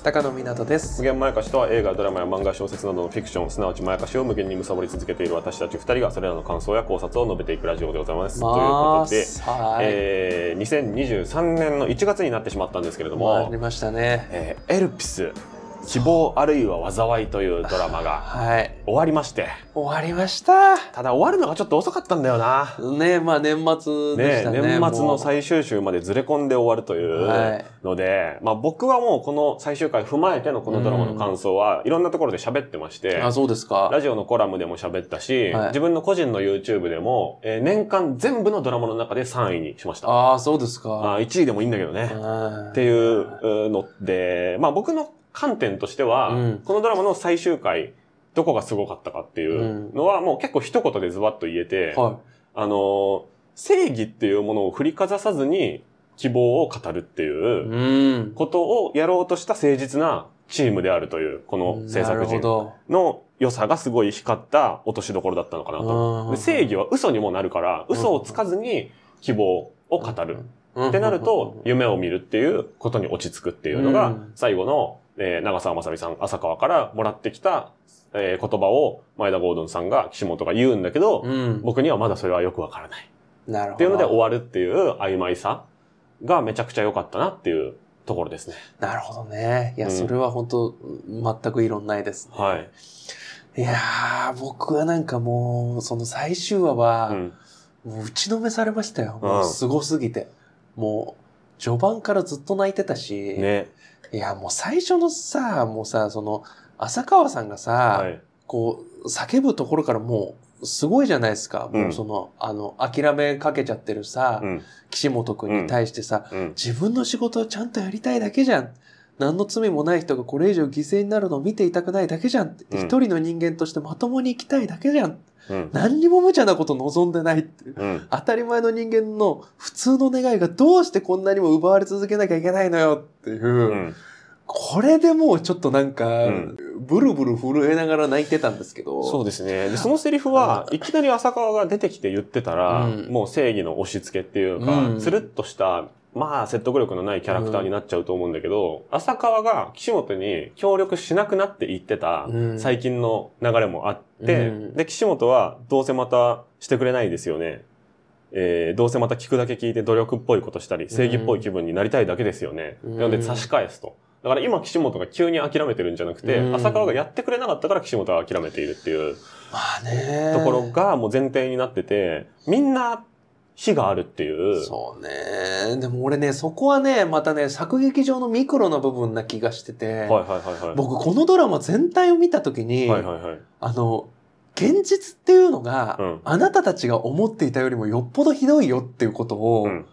です高野湊です。無限まやかしとは映画ドラマや漫画小説などのフィクションすなわちまやかしを無限に貪り続けている私たち2人がそれらの感想や考察を述べていくラジオでございます。ということで、はい、えー、2023年の1月になってしまったんですけれども、ありましたね。えーエルピス希望あるいは災いというドラマがはい。終わりまして。終わりました。ただ終わるのがちょっと遅かったんだよな。ねまあ年末でねしたね年末の最終週までずれ込んで終わるというはい。ので、まあ僕はもうこの最終回踏まえてのこのドラマの感想はいろんなところで喋ってまして、あそうですか。ラジオのコラムでも喋ったし、はい。自分の個人の YouTube でも、えー年間全部のドラマの中で3位にしました。ああそうですか。あ1位でもいいんだけどね。っっていうので、まあ僕の観点としては、うん。このドラマの最終回、どこがすごかったかっていうのは、もう結構一言でズバッと言えて、はあのー正義っていうものを振りかざさずに希望を語るっていいううん。ことをやろうとした誠実なチームであるという、この制作陣ど。の良さがすごい光った落としどころだったのかなと。正義は嘘にもなるから、嘘をつかずに希望を語る。ってなると、夢を見るっていうことに落ち着くっていうのがうん、最後の、えー長澤まさみさん、浅川からもらってきた、えー言葉を前田ゴードンさんが岸本が言うんだけど、うん僕にはまだそれはよくわからない。なるほどっていうので終わるっていう曖昧さがめちゃくちゃ良かったなっていうところですね。なるほどねいやうんそれは本当全く異論ないですねはい。いやー僕はなんかもうその最終話は、うん。もう打ちのめされましたよ。もうすごすぎて。もう、序盤からずっと泣いてたし、ね。いや、もう最初のさ、もうさ、その、浅川さんがさ、はい。こう、叫ぶところからもう、すごいじゃないですか。うんもうその、あの、諦めかけちゃってるさ、うん。岸本くんに対してさ、うん。自分の仕事をちゃんとやりたいだけじゃん。何の罪もない人がこれ以上犠牲になるのを見ていたくないだけじゃん。うん一人の人間としてまともに生きたいだけじゃん。うん。何にも無茶なこと望んでないっていう。うん。当たり前の人間の普通の願いがどうしてこんなにも奪われ続けなきゃいけないのよっていう、うん。これでもうちょっとなんか、んブルブル震えながら泣いてたんですけど、そうですね。で、そのセリフは、いきなり浅川が出てきて言ってたら、うんもう正義の押し付けっていうか、うんつるっとした、まあ説得力のないキャラクターになっちゃうと思うんだけど、浅川が岸本に協力しなくなって言ってたうん最近の流れもあって、うんで、岸本はどうせまたしてくれないですよね。えーどうせまた聞くだけ聞いて努力っぽいことしたり、正義っぽい気分になりたいだけですよね。うんなので差し返すと。だから今岸本が急に諦めてるんじゃなくて、うん浅川がやってくれなかったから岸本は諦めているっていうまあね。ところがもう前提になってて、みんな火があるっていう。そうね。でも俺ね、そこはね、またね、作劇上のミクロな部分な気がしてて、はいはいはいはい。僕このドラマ全体を見たときに、はいはいはい。あの、現実っていうのが、うんあなたたちが思っていたよりもよっぽどひどいよっていうことを、うん。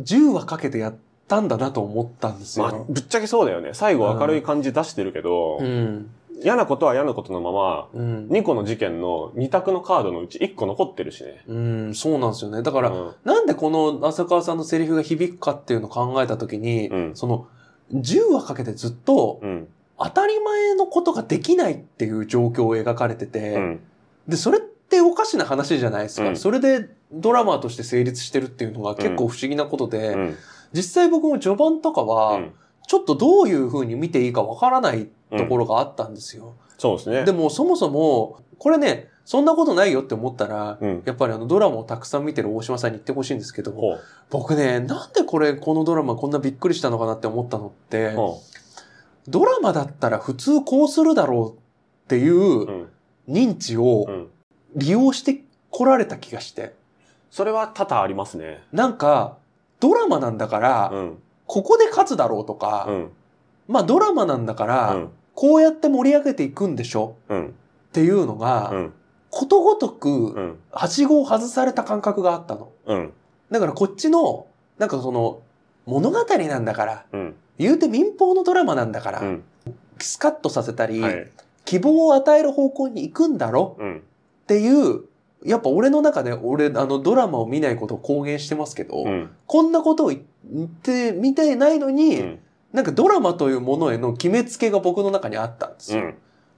10話かけてやったんだなと思ったんですよ。まあ、ぶっちゃけそうだよね。最後明るい感じ出してるけど、うん。嫌なことは嫌なことのまま、うん。2個の事件の2択のカードのうち1個残ってるしね。うん、そうなんですよね。だから、うんなんでこの浅川さんのセリフが響くかっていうのを考えたときに、うんその、10話かけてずっと、うん。当たり前のことができないっていう状況を描かれてて、うん。で、それっておかしな話じゃないですか。うんそれでドラマとして成立してるっていうのが結構不思議なことで、うん。実際僕も序盤とかは、うんちょっとどういう風に見ていいかわからないところがあったんですよ。そうですね。でもそもそも、これね、そんなことないよって思ったら、うん。やっぱりあのドラマをたくさん見てる大島さんに言ってほしいんですけど。僕ね、なんでこれ、このドラマこんなびっくりしたのかなって思ったのって、ほドラマだったら普通こうするだろうっていう。認知をうん。利用してこられた気がして。それは多々ありますね。なんか、ドラマなんだから、うん。ここで勝つだろうとか、うん。まあドラマなんだから、うん。こうやって盛り上げていくんでしょ？うん。っていうのが、うん。ことごとうく、ん。はしごを外された感覚があったの。うん。だからこっちの、なんかその、物語なんだから、うん。言うて民放のドラマなんだから、うん。スカッとさせたり、はい。希望を与える方向に行くんだろ？うん。っていう、やっぱ俺の中で俺、あのドラマを見ないことを公言してますけど、うん。こんなことを言ってみてないのに、うん。なんかドラマというものへの決めつけが僕の中にあったんですよ。うん。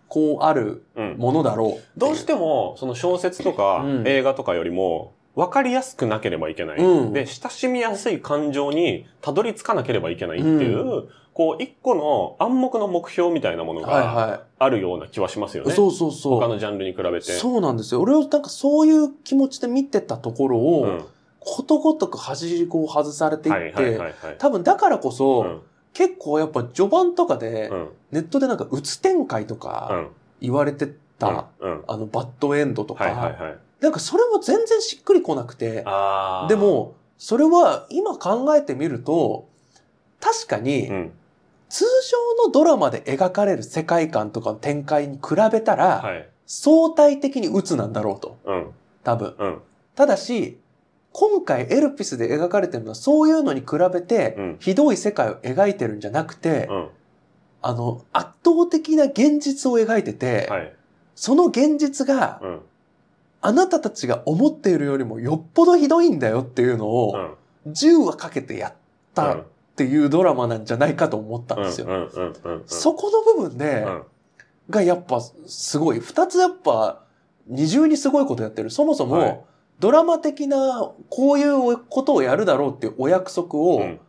こうあるうん。ものだろう。どうしても、その小説とかうん映画とかよりも、分かりやすくなければいけない。うんで、親しみやすい感情にたどり着かなければいけないっていう、こう、一個の暗黙の目標みたいなものはいがはあるような気はしますよい。ね。そうそうそう。他のジャンルに比べて。そうなんですよ。俺はなんかそういう気持ちで見てたところを、うん。ことごとく端こう外されていって、はいはいはいはい。多分だからこそ、うん結構やっぱ序盤とかで、うん。ネットでなんかうつ展開とうかん。言われてた、うん。あのバッドエンドとか。なんかそれも全然しっくりこなくて。で、も、それは今考えてみると、確かにうん。通常のドラマで描かれる世界観とかの展開に比べたら、はい。相対的に鬱なんだろうと。うん。多分。うん。ただし、今回エルピスで描かれてるのはそういうのに比べてうん、ひどい世界を描いてるんじゃなくて、うん。あの、圧倒的な現実を描いてて、はい。その現実がうん。あなたたちが思っているよりもよっぽどひどいんだよっていうのうを、ん。10話かけてやったうんっていうドラマなんじゃないかと思ったんですよ。そこの部分で、うん。がやっぱすごい。二つやっぱ二重にすごいことやってる。そもそも、はいドラマ的なこういうことをやるだろうっていうお約束を、うん。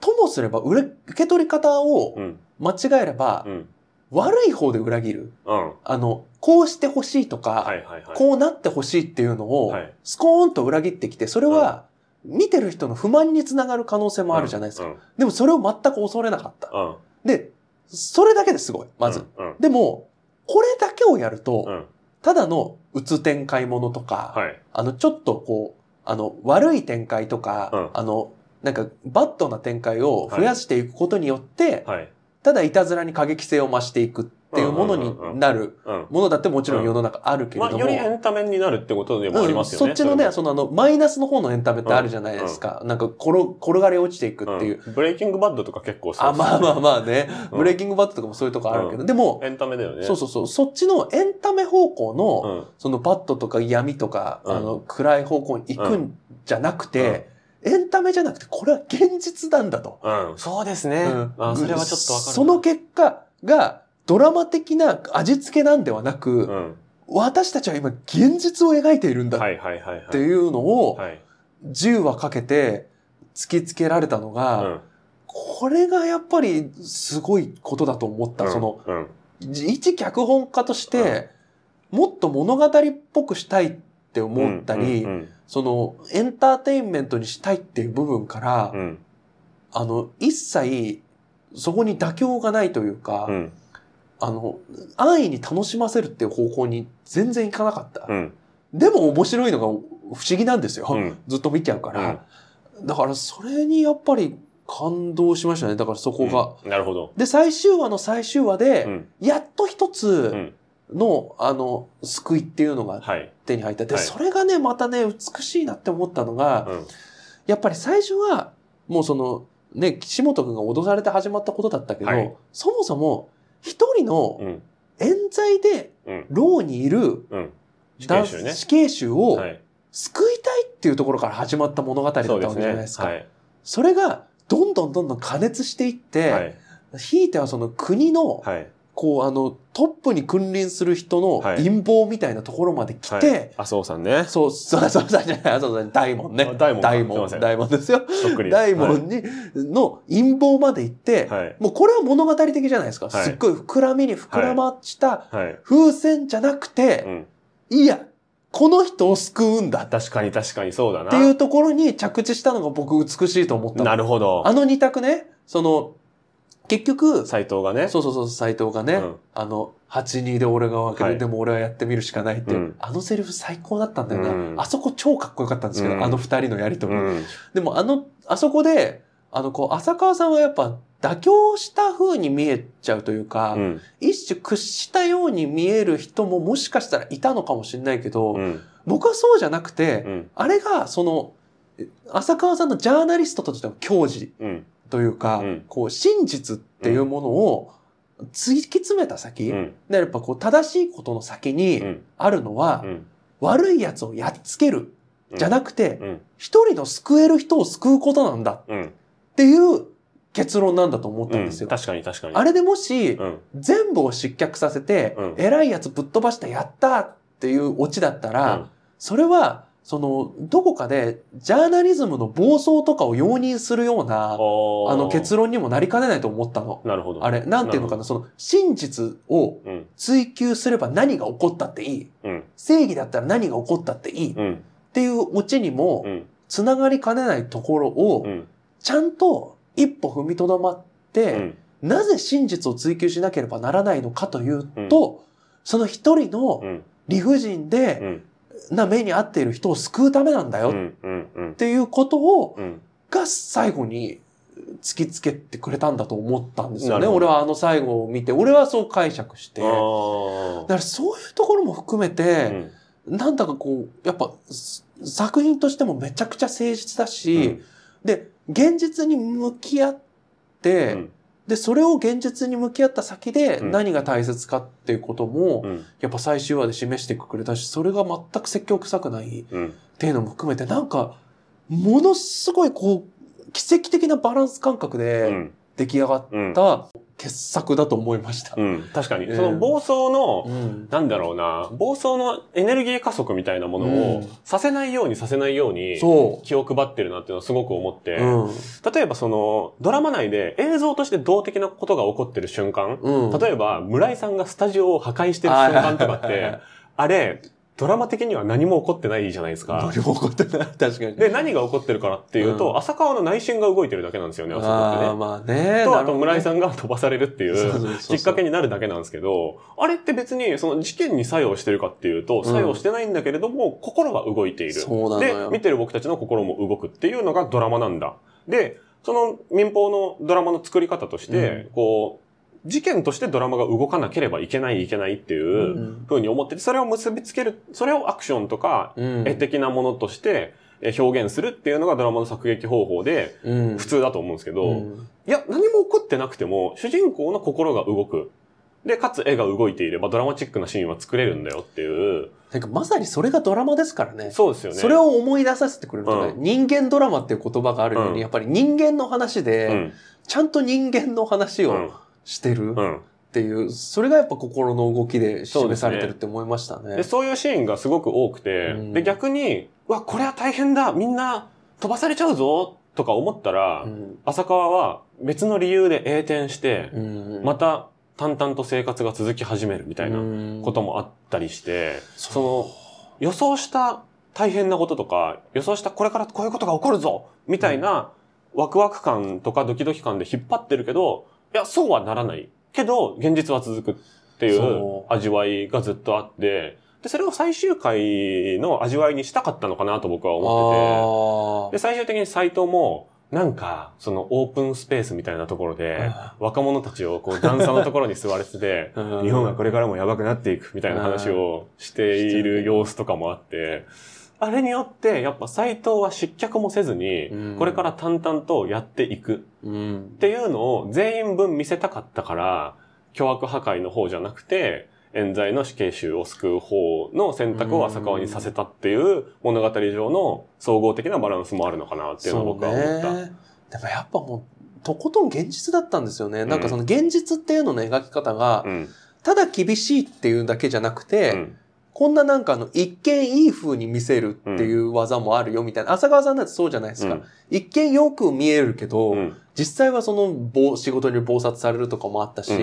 ともすれば受け取り方をうん。間違えれば、うん。悪い方で裏切る。うん。あの、こうしてほしいとか、はいはいはい。こうなってほしいっていうのをはい、スコーンと裏切ってきて、それは、見てる人の不満につながる可能性もあるじゃないですか。うん。でもそれを全く恐れなかった。うん。で、それだけですごい、まず。うん。でも、これだけをやると、うん。ただのうつ展開ものとか、はい。あの、ちょっとこう、あの、悪い展開とか、うんあの、なんか、バッドな展開を増やしていくことによって、はい。ただいたずらに過激性を増していくっていうものになるうん。ものだってもちろん世の中あるけれまあ、ども、よりエンタメになるってことでもありますよね。うんそっちのね、そのあの、マイナスの方のエンタメってあるじゃないですか。なんか転、転がり落ちていくっていう。うんブレイキングバッドとか結構そうあ、まあまああ。まあね、うんブレイキングバッドとかもそういうとこあるけど、でも、エンタメだよね。そうそうそう、そっちのエンタメ方向の、うん。そのバッドとか闇とか、うんあの、暗い方向に行くんじゃなくて、エンタメじゃなくて、これは現実なんだと。うん。そうですね。うんあ、それはちょっとわかるな。その結果が、ドラマ的な味付けなんではなく、うん。私たちは今現実を描いているんだっ。ていうのを、はい。10話かけて突きつけられたのうが、ん。これがやっぱりすごいことだと思った。その、うん。一脚本家として、もっと物語っぽくしたいって思ったり、うん。その、エンターテインメントにしたいっていう部分から、うん。あの、一切、そこに妥協がないというか、うん。あの、安易に楽しませるっていう方向に全然いかなかった。うん。でも面白いのが不思議なんですよ。うん。ずっと見ちゃうから。だからそれにやっぱり感動しましたね。だからそこが。うん。なるほど。で、最終話の最終話うで、ん。やっと一うつん。の、あの、救いっていうのがはい。手に入った。で、はいそれがね、またね、美しいなって思ったのが、うん。やっぱり最初は、もうその、ね、岸本くんが脅されて始まったことだったけど、はいそもそも、一人のうん。冤罪でうん。牢にいる男刑囚ね。死刑囚をはい。救いたいっていうところから始まった物語だったわけ。じゃないですか。はい。それが、どんどんどんどん加熱していって、はい。ひいてはその国の、はい。こう、あの、トップに君臨する人のはい陰謀みたいなところまで来て、はい。麻生さんね。そう、そう、そう、そう、じゃない、そう、大門ね。あ大門か大門、大門ですよ。大門に、の陰謀まで行って、はい。もうこれは物語的じゃないですか。はいすっごい膨らみに膨らましたはい。風船じゃなくて、うん。いや、この人を救うんだっ確かに確かにそうだな。ていうところに着地したのが僕美しいと思ったのなるほどあ。の二択ね、その、結局、斎藤がね。そうそうそう、斎藤がね、うんあの、8-2で俺が分ける、はいでも俺はやってみるしかないっていう、うんあのセリフ最高だったんだよな。うんあそこ超かっこよかったんですけど、うんあの二人のやりとり。うん。でもあの、あそこで、あの、こう、浅川さんはやっぱ妥協した風に見えちゃうというか、うん。一種屈したように見える人ももしかしたらいたのかもしれないけど、うん。僕はそうじゃなくて、うん。あれがその、え浅川さんのジャーナリストとしての矜持うん。というか、うんこう、真実っていうものを突き詰めた先、うん。でやっぱこう、正しいことの先うにん。あるのは、うん。悪い奴をやっつける、じゃなくて、うん。一人の救える人を救うことなんだうん。っていう結論なんだと思ったんですよ。うん確かに確かに。あれでもし、うん。全部を失脚させて、うん偉いやつぶっ飛ばしたやったっていうオチだったら、それは、その、どこかで、ジャーナリズムの暴走とかを容認するような、あの結論。論にもなりかねないと思ったの。なるほど。あれ、なんていうのかな、その、真実をうん。追求すれば何が起こったっていい。うん。正義だったら何が起こったっていい。っうん。ていうオチにもう、ん。つながりかねないところをう、ん。ちゃんと一歩踏みとどまって、うん。なぜ真実を追求しなければならないのかというと、その一人のうん。理不尽で、うん。な目に遭っている人を救うためなんだよっ。ていうことを、うん。が最後に突きつけてくれたんだと思ったんですよね。俺はあの最後を見て、俺はそう解釈して。だあからそういうところも含めあ。て、なんだかこう、やっぱす作品としてもめちゃくちゃ誠実だし、で、現実に向き合って、うん。で、それを現実に向き合った先でうん何が大切かっていうことも、うん。やっぱ最終話で示してくれたし、それが全く説教臭くないっうん。ていうのも含めて、なんか、ものすごいこう、奇跡的なバランス感覚うでん。出来上がっうん。た傑作だと思いました。うん。確かに。うんその暴走の、うん。なんだろうな、暴走のエネルギー加速みたいなものをうんさせないようにさせないようにそ気を配ってるなっていうのはすごく思って、う。うん。例えばそのドラマ内で映像として動的なことが起こってる瞬間、うん。例えば村井さんがスタジオを破壊してる瞬間とかって、あれ、ドラマ的には何も起こってないじゃないですか。何も起こってない。確かに。で、何が起こってるからっていうと、うん浅川の内心が動いてるだけなんですよね、あそこってああ、ね。まあね。と、あと村井んさんが飛ばされるっていうきっかけになるだけなんですけど、あれって別にその事件に作用してるかっていうと、作用してないんだけれども、心は動いている。そうで、よ。見てる僕たちの心も動くっていうのがドラマなんだ。で、その民放のドラマの作り方として、こう、事件としてドラマが動かなければいけないいけないっていううんふうに思ってて、それを結びつける、それをアクションとか、うん絵的なものとしてえ表現するっていうのがドラマの作劇方法でうん普通だと思うんですけど、うんいや、何も起こってなくても、主人公の心が動く。で、かつ絵が動いていればドラマチックなシーンは作れるんだよっていう。なんかまさにそれがドラマですからね。そうですよね。それを思い出させてくれるとね、う人間ドラマっていう言葉があるように、うんやっぱり人間の話で、うん。ちゃんと人間の話をうん。してるっうん。ていう、それがやっぱ心の動きで示されてるって思いましたね。で、そういうシーンがすごく多くて、うん。で、逆に、うわ、これは大変だみんな飛ばされちゃうぞとか思ったら、うん。浅川は別の理由で栄転して、うん。また淡々と生活が続き始めるみたいなこともあったりして、その、予想した大変なこととか、予想したこれからこういうことが起こるぞみたいなワクワク感とかドキドキ感で引っ張ってるけど、いや、そうはならない。けど、現実は続くっていうそ味わいがずっとあって、で、それを最終回の味わいにしたかったのかなと僕は思ってて、で、最終的にサイトも、なんか、そのオープンスペースみたいなところで、若者たちをこう段差のところに座れてて、日本はこれからもやばくなっていくみたいな話をしている様子とかもあって、あれによって、やっぱ斎藤は失脚もせずにうん、これから淡々とやっていくっうん。ていうのを全員分見せたかったから、凶悪破壊の方じゃなくて、冤罪の死刑囚を救う方の選択を浅川にさせたっていう物語上の総合的なバランスもあるのかなっていうのを僕は思った。ねでもやっぱもう、とことん現実だったんですよね。なんかその現実っていうのの描き方がう、ん。ただ厳しいっていうだけじゃなくて、うん。こんななんかあの、一見いい風に見せるっていう技もあるよみたいな。浅川さんなんてそうじゃないですか。うん一見よく見えるけど、うん。実際はその棒、仕事に暴殺されるとかもあったし、うん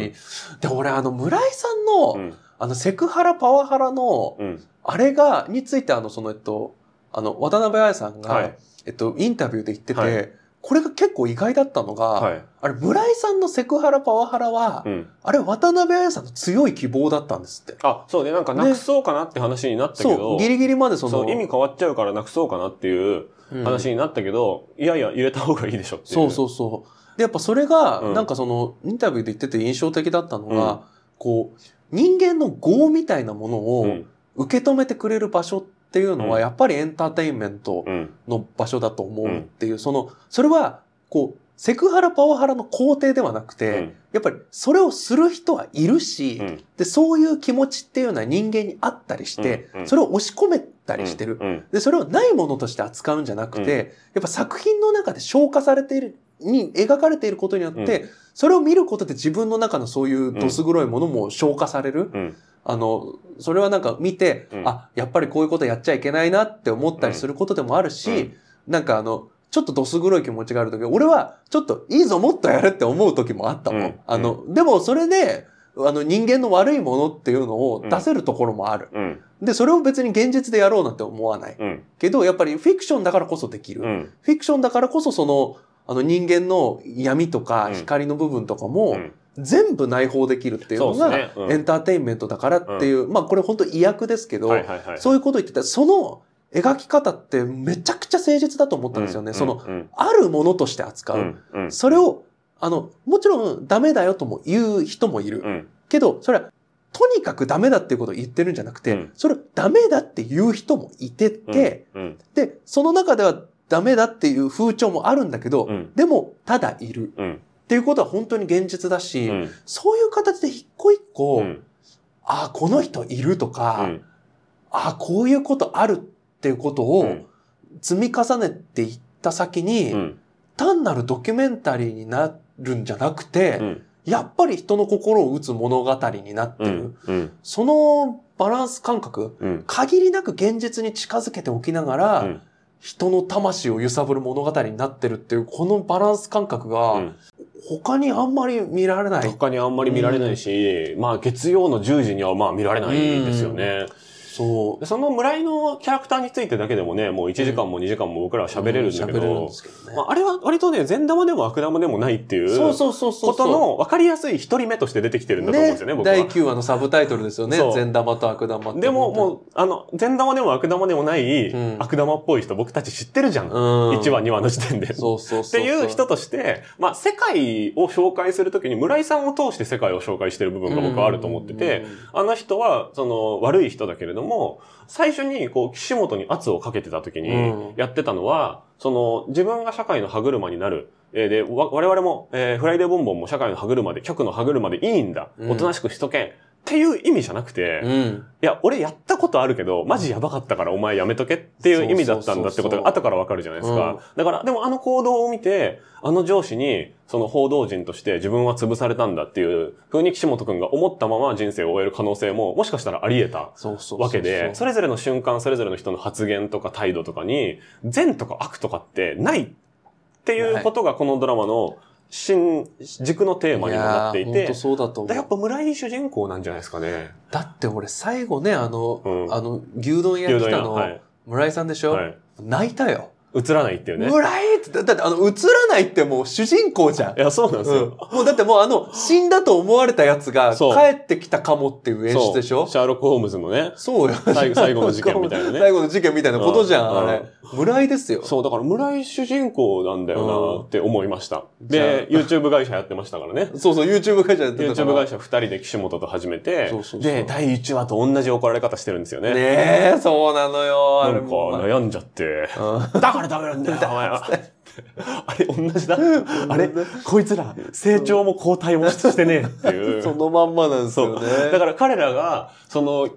で、俺あの、村井さんの、うん。あの、セクハラパワハラの、うん。あれが、についてあの、その、えっと、あの、渡辺彩さんが、はいえっと、インタビューで言ってて、はいこれが結構意外だったのが、はい。あれ、村井さんのセクハラパワハラは、うん。あれ、渡辺彩さんの強い希望だったんですって。あ、そうね。なんかなくそうかなって話になったけど、そう、ギリギリまでその、そう意味変わっちゃうからなくそうかなっていううん話になったけど、いやいや、入れた方がいいでしょっていう。そうそうそう。で、やっぱそれが、うんなんかその、インタビューで言ってて印象的だったのが、こう、人間の業みたいなものをうん。受け止めてくれる場所っていうのは、うんやっぱりエンターテインメントうん。の場所だと思うっていう、その、それは、こう、セクハラパワハラの肯定ではなくて、うんやっぱりそれをする人はいるし、うん。で、そういう気持ちっていうのは人間にあったりして、それを押し込めたりしてる。うん。で、それをないものとして扱うんじゃなくて、やっぱ作品の中で消化されているに描かれていることによって、それを見ることで自分の中のそういうどす黒いものも消化される。うん。あの、それはなんか見て、うんあ、やっぱりこういうことやっちゃいけないなって思ったりすることでもあるし、うんなんかあの、ちょっとどす黒い気持ちがあるとき、俺はちょっといいぞ、もっとやるって思う時もあったもん。うんあの、でもそれで、あの人間の悪いものっていうのを出せるところもある。うん。で、それを別に現実でやろうなんて思わない。うん。けど、やっぱりフィクションだからこそできる。うん。フィクションだからこそその、あの人間の闇とかうん光の部分とかうもん。全部内包できるっていうのがエンターテインメントだからっていう、まあこれ本当意訳ですけど。そういうこと言ってたその描き方ってめちゃくちゃ誠実だと思ったんですよね。うんその、うん。あるものとして扱う。それを、あの、もちろんダメだよとも言う人もいる。うん。けど、それは、とにかくダメだっていうことを言ってるんじゃなくて、うんそれをダメだって言う人もいてて、うん。で、その中ではダメだっていう風潮もあるんだけど、うん。でも、ただいる。うん。っていうことは本当に現実だし、うん。そういう形で一個一個、うん。ああ、この人いるとか、うん。ああ、こういうことあるっていうことをうん積み重ねていった先に、うん。単なるドキュメンタリーになるんじゃなくて、うん。やっぱり人の心を打つ物語になってる。うん。うん。そのバランス感覚、うん。限りなく現実に近づけておきながら、うん人の魂を揺さぶる物語になってるっていう、このバランス感覚が、うん他にあんまり見られない。他にあんまり見られないし、まあ月曜の10時にはまあ見られないですよね。そう。でその村井のキャラクターについてだけでもね、もう1時間も2時間も僕らは喋れるんだけどあ、あれは割とね、善玉でも悪玉でもないっていう、そうそうそうそう。ことの分かりやすい一人目として出てきてるんだと思うんですよね、僕は。第9話のサブタイトルですよね。善玉と悪玉って。でももう、あの、善玉でも悪玉でもない、うん悪玉っぽい人僕たち知ってるじゃん。うん、1話、2話の時点で。そうそうそう。っていう人として、まあ、世界を紹介するときに村井さんを通して世界を紹介してる部分が僕はあると思ってて、あの人は、その、悪い人だけれども、最初に、こう、岸本に圧をかけてたときにうん、やってたのは、その、自分が社会の歯車になる。えーで、わ我々も、えーフライデーボンボンも社会の歯車で、局の歯車でいいんだ。うんおとなしくしとけ。っていう意味じゃなくて、いうん。や、俺やったことあるけど、マジやばかったからお前やめとけっていう意味だったんだってことが後からわかるじゃないですうんか。だから、でもあの行動を見て、あの上司に、その報道陣として自分は潰されたんだっていう風に岸本くんが思ったまま人生を終える可能性も、もしかしたらあり得た。わけで、それぞれの瞬間、それぞれの人の発言とか態度とかに、善とか悪とかってないっていうことがこのドラマの新、軸のテーマにもなっていてやーほんと、そうだと思う。だやっぱ村井主人公なんじゃないですかね。だって俺最後ね、あの、うんあの、牛丼屋来たの、はい。村井さんでしょ、はい。泣いたよ。映らないっていうね。村井って、だだってあの、映らないってもう主人公じゃんい。や、そうなんですうんよ。もうだってもうあの、死んだと思われたやつが帰ってきたかもっていう演出でしょ？シャーロック・ホームズのね。そうよ。最後最後の事件みたいなね最後の事件みたいなことじゃん、うんあれ。村井ですよ。そう、だから村井主人公なんだよなって思いました。で、YouTube 会社やってましたからね。そうそう、YouTube 会社やってたから。YouTube 会社二人で岸本と始めてそうそうで、第1話と同じ怒られ方してるんですよね。ねえ、そうなのよ。あなんか。悩んじゃって、うんだからダメなんだよ、お前は。あれ、同じだ。あれ、こいつら、成長も後退もしてねえっていう。そのまんまなんですよね。だから彼らが、その、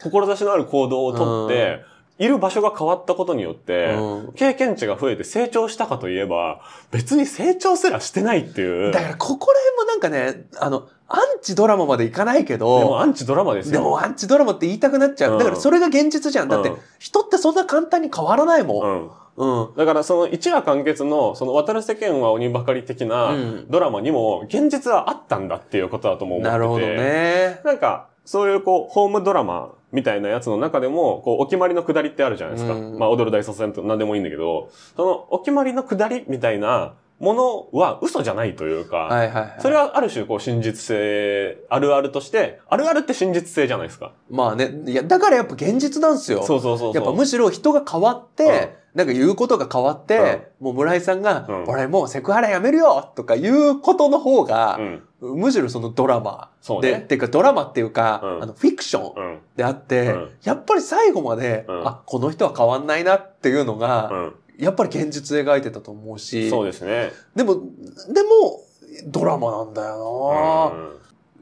志のある行動をとって、いる場所が変わったことによって、うん経験値が増えて成長したかといえば、別に成長すらしてないっていう。だからここら辺もなんかね、あの、アンチドラマまでいかないけでもど、アンチドラマですよ。でもアンチドラマって言いたくなっちゃう。うんだからそれが現実じゃん。だってうん人ってそんな簡単に変わらないも。うんん。うん。だからその一話完結の、その渡る世間は鬼ばかり的うなんドラマにも、現実はあったんだっていうことだとも思ってて。なるほどね。なんか、そういうこう、ホームドラマみたいなやつの中でも、こう、お決まりの下りってあるじゃないですか。うんまあ、踊る大卒戦と何でもいいんだけど、その、お決まりの下りみたいなものは嘘じゃないというか、はいはいはい。それはある種、こう、真実性、あるあるとして、あるあるって真実性じゃないですか。まあね、いや、だからやっぱ現実なんですよ。そうそうそう。やっぱむしろ人が変わって、なんか言うことが変わって、もう村井さんが、うん俺もうセクハラやめるよとか言うことの方がう、ん。むしろそのドラマで、ね。っていうかドラマっていうか、うんあのフィクションうん。であって、うんやっぱり最後まで、うんあ、この人は変わんないなっていうのが、うん。やっぱり現実描いてたと思うし、そうですね。でも、でも、ドラマなんだよ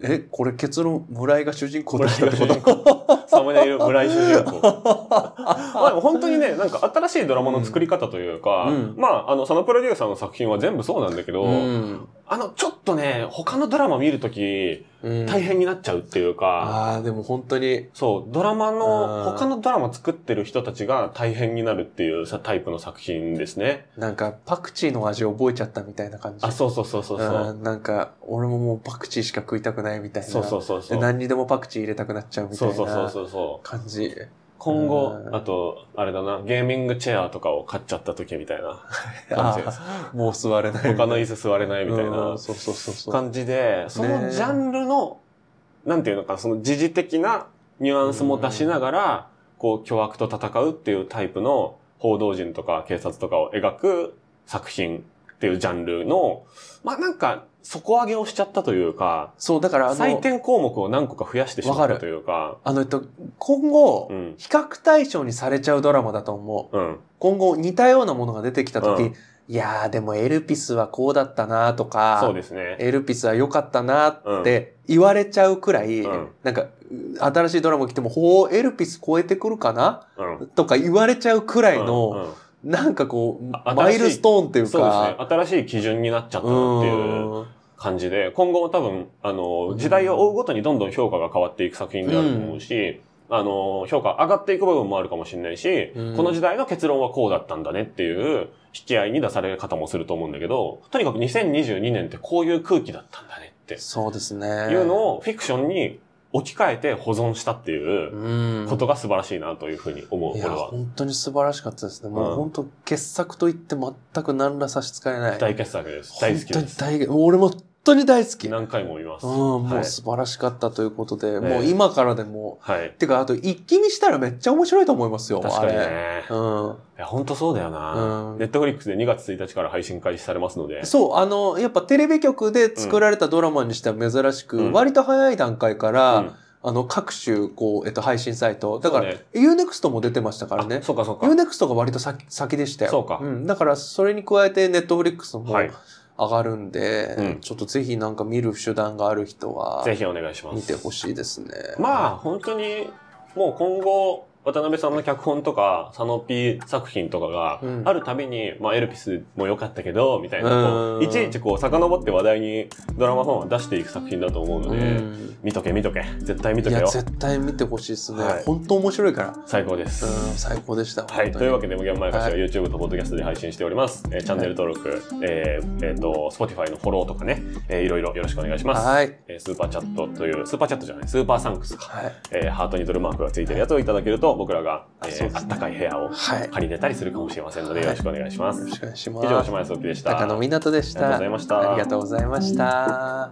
な、うん。え、これ結論、村井が主人公だったってこと？サムネイル村井主人公。まあでも本当にね、なんか新しいドラマの作り方というか、うんまあ、あの、そのプロデューサーの作品は全部そうなんだけど、うんあの、ちょっとね、他のドラマ見るとき、うん大変になっちゃうっていうか、ああ、でも本当に、そう、ドラマうんの、他のドラマ作ってる人たちが大変になるっていうさタイプの作品ですね。なんかパクチーの味覚えちゃったみたいな感じ。あ、そうそうそうそうそう。うんなんか、俺ももうパクチーしか食いたくないみたいな。そうそうそうそう。で何にでもパクチー入れたくなっちゃうみたいそうそうそうなそうそう。感じ。今後う、んあと、あれだな、ゲーミングチェアとかを買っちゃった時みたいな 感じもう座れない。他の椅子座れないみたいうんなそうそうそうそう。感じで、そのねジャンルの、なんていうのか、その時事的なニュアンスも出しながら、こう、巨悪と戦うっていうタイプの報道陣とか警察とかを描く作品っていうジャンルの、まあなんか、底上げをしちゃったというか、そう、だからあの、採点項目を何個か増やしてしまったというか、あの、えっと、今後、うん。比較対象にされちゃうドラマだと思う。うん。今後似たようなものが出てきたとき、うんいやーでもエルピスはこうだったなとか、そうですね。エルピスは良かったなって言われちゃうくらい、うんなんか、新しいドラマ来ても、ほう、エルピス超えてくるかなうん。とか言われちゃうくらいうんの、なんかこう、あマイルストーンっていうそうですね。か、。新しい基準になっちゃったなっていう感じで、今後も多分、あの、時代を追うごとにどんどん評価が変わっていく作品であると思うし、あの、評価上がっていく部分もあるかもしれないし、うん。この時代の結論はこうだったんだねっていう引き合いに出される方もすると思うんだけど、とにかく2022年ってこういう空気だったんだねってそうですね。いうのをフィクションに置き換えて保存したっていううんことが素晴らしいなというふうに思う、これは。本当に素晴らしかったですね。もううん本当、傑作と言って全く何ら差し支えない。大傑作です。大好きです。本当に大俺も本当に大好き。うん、何回も見ます。もはいう素晴らしかったということで、えもう今からでも、はい。てか、あと一気見したらめっちゃ面白いと思いますよ、確かに。ね。うん。いや、本当そうだよな。うんネットフリックスで2月1日から配信開始されますので。そう、あの、やっぱテレビ局で作られたドラマにしては珍しく、うん割と早い段階から、うんあの、各種、こう、えっと、配信サイト。だから、ね UNEXT も出てましたからねあ。そうかそうか。UNEXT が割と先先でしたよ。そうかん。だから、それに加えて、ネットフリックスもはい上がるんで、うんちょっとぜひなんか見る手段がある人は、ぜひお願いします。見てほしいですね。まあ、本当に、もう今後、渡辺さんの脚本とか、佐野 P 作品とかがうんあるたびに、まあ、エルピスも良かったけど、みたいな、いちいちこう、遡って話題にドラマファンは出していく作品だと思うので、うん見とけ見とけ。絶対見といや、けよ。絶対見てほしいですね。はい本当面白いから。最高です。うん、最高でした。はい。というわけで。で、無限まやかしははい YouTube と Podcast で配信しております。えーチャンネル登録、えーえーと、Spotify のフォローとかね、えーいろいろよろしくお願いします。はい。えースーパーチャットという、スーパーチャットじゃない、スーパーサンクスか。はい。えーハートにドルマークがついてるやつをいただけると、僕らが、えーあったかい部屋をはい。借りれたりするかもしれませんので、はいよろしくお願いします。よろしくお願いします。以上、島安沖でした。高野湊でした。ありがとうございましたありがとうございました。